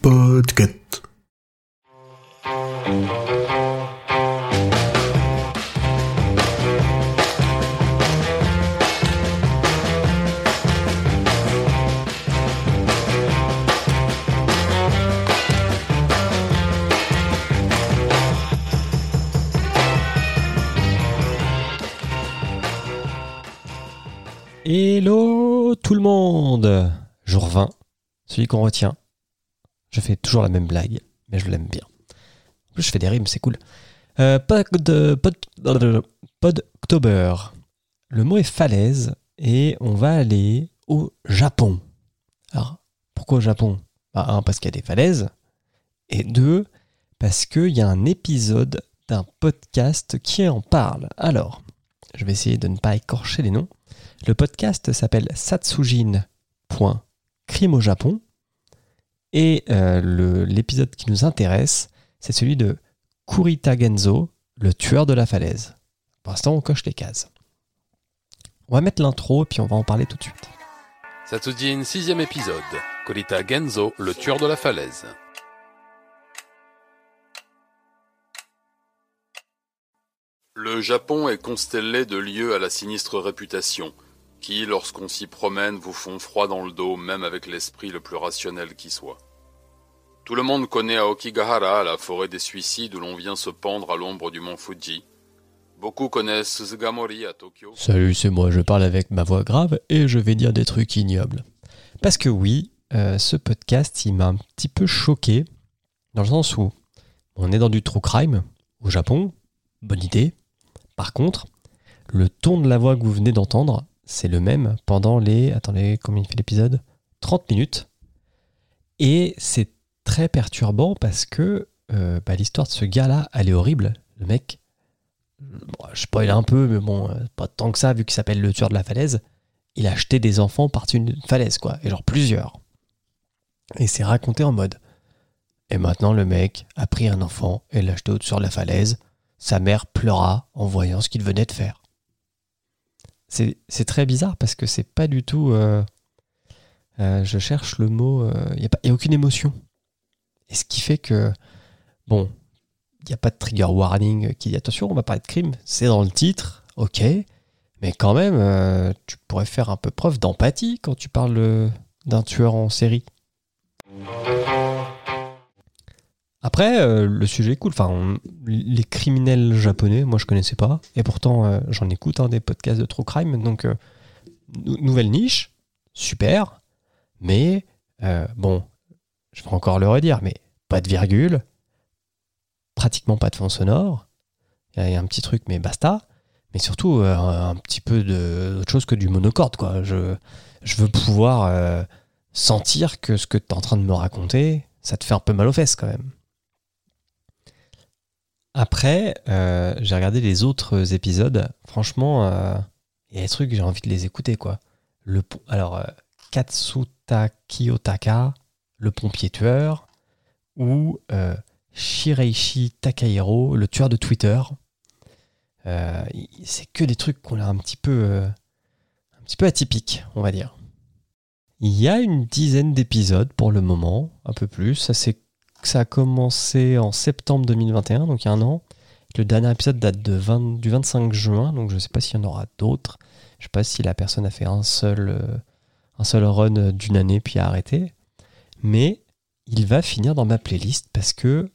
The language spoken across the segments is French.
Podcast. Hello tout le monde Jour 20, celui qu'on retient. Je fais toujours la même blague, mais je l'aime bien. En plus, je fais des rimes, c'est cool. Euh, pod, pod. Le mot est falaise et on va aller au Japon. Alors, pourquoi au Japon? Bah, Un, parce qu'il y a des falaises. Et deux, parce qu'il y a un épisode d'un podcast qui en parle. Alors, je vais essayer de ne pas écorcher les noms. Le podcast s'appelle Satsujin.crime au Japon. Et euh, l'épisode qui nous intéresse, c'est celui de Kurita Genzo, le tueur de la falaise. Pour l'instant, on coche les cases. On va mettre l'intro et puis on va en parler tout de suite. Satsujin, sixième épisode. Kurita Genzo, le tueur de la falaise. Le Japon est constellé de lieux à la sinistre réputation, qui, lorsqu'on s'y promène, vous font froid dans le dos, même avec l'esprit le plus rationnel qui soit. Tout le monde connaît Aokigahara, la forêt des suicides où l'on vient se pendre à l'ombre du mont Fuji. Beaucoup connaissent Suzugamori à Tokyo. Salut, c'est moi, je parle avec ma voix grave et je vais dire des trucs ignobles. Parce que oui, euh, ce podcast, il m'a un petit peu choqué, dans le sens où on est dans du true crime au Japon, bonne idée. Par contre, le ton de la voix que vous venez d'entendre, c'est le même pendant les... Attendez, combien il fait l'épisode? 30 minutes. Et c'est très perturbant parce que euh, bah, l'histoire de ce gars-là, elle est horrible. Le mec, je spoil un peu, mais bon, euh, pas tant que ça, vu qu'il s'appelle le tueur de la falaise. Il a acheté des enfants par-dessus une falaise, quoi. Et genre plusieurs. Et c'est raconté en mode. Et maintenant, le mec a pris un enfant et l'a acheté au-dessus de la falaise. Sa mère pleura en voyant ce qu'il venait de faire. C'est très bizarre parce que c'est pas du tout. euh, euh, je cherche le mot. Il n'y a, aucune émotion. Et ce qui fait que. Bon, il n'y a pas de trigger warning qui dit attention, on va parler de crime. C'est dans le titre, ok. Mais quand même, euh, tu pourrais faire un peu preuve d'empathie quand tu parles euh, d'un tueur en série. Après, euh, le sujet est cool. Enfin, les criminels japonais, moi je connaissais pas. Et pourtant, euh, j'en écoute hein, des podcasts de true crime. Donc, euh, nou- nouvelle niche, super. Mais, bon, je vais encore le redire, mais pas de virgule, pratiquement pas de fond sonore. Il y a un petit truc, mais basta. Mais surtout, un petit peu d'autre chose que du monocorde, quoi. Je, je veux pouvoir sentir que ce que tu es en train de me raconter, ça te fait un peu mal aux fesses, quand même. Après, euh, j'ai regardé les autres épisodes. Franchement, euh, il y a des trucs, j'ai envie de les écouter, quoi. Le, alors, euh, Katsuta Kiyotaka, le pompier tueur, ou Shireishi Takahiro, le tueur de Twitter. C'est que des trucs qu'on a un petit peu, un peu atypiques, on va dire. Il y a une dizaine d'épisodes pour le moment, un peu plus. Ça, ça a commencé en septembre 2021, donc il y a un an. Le dernier épisode date de 20 du 25 juin, donc je ne sais pas s'il y en aura d'autres. Je ne sais pas si la personne a fait un seul, euh, un seul run d'une année puis a arrêté. Mais il va finir dans ma playlist parce que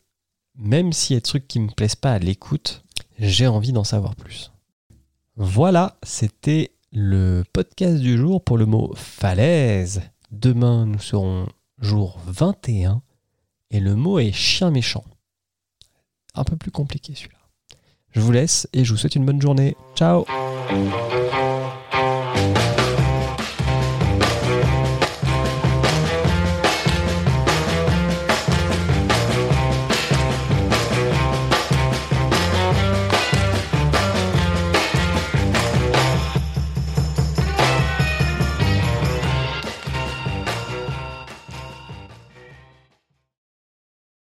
même s'il y a des trucs qui me plaisent pas à l'écoute, j'ai envie d'en savoir plus. Voilà, c'était le podcast du jour pour le mot falaise. Demain, nous serons jour 21 et le mot est chien méchant. Un peu plus compliqué celui-là. Je vous laisse et je vous souhaite une bonne journée. Ciao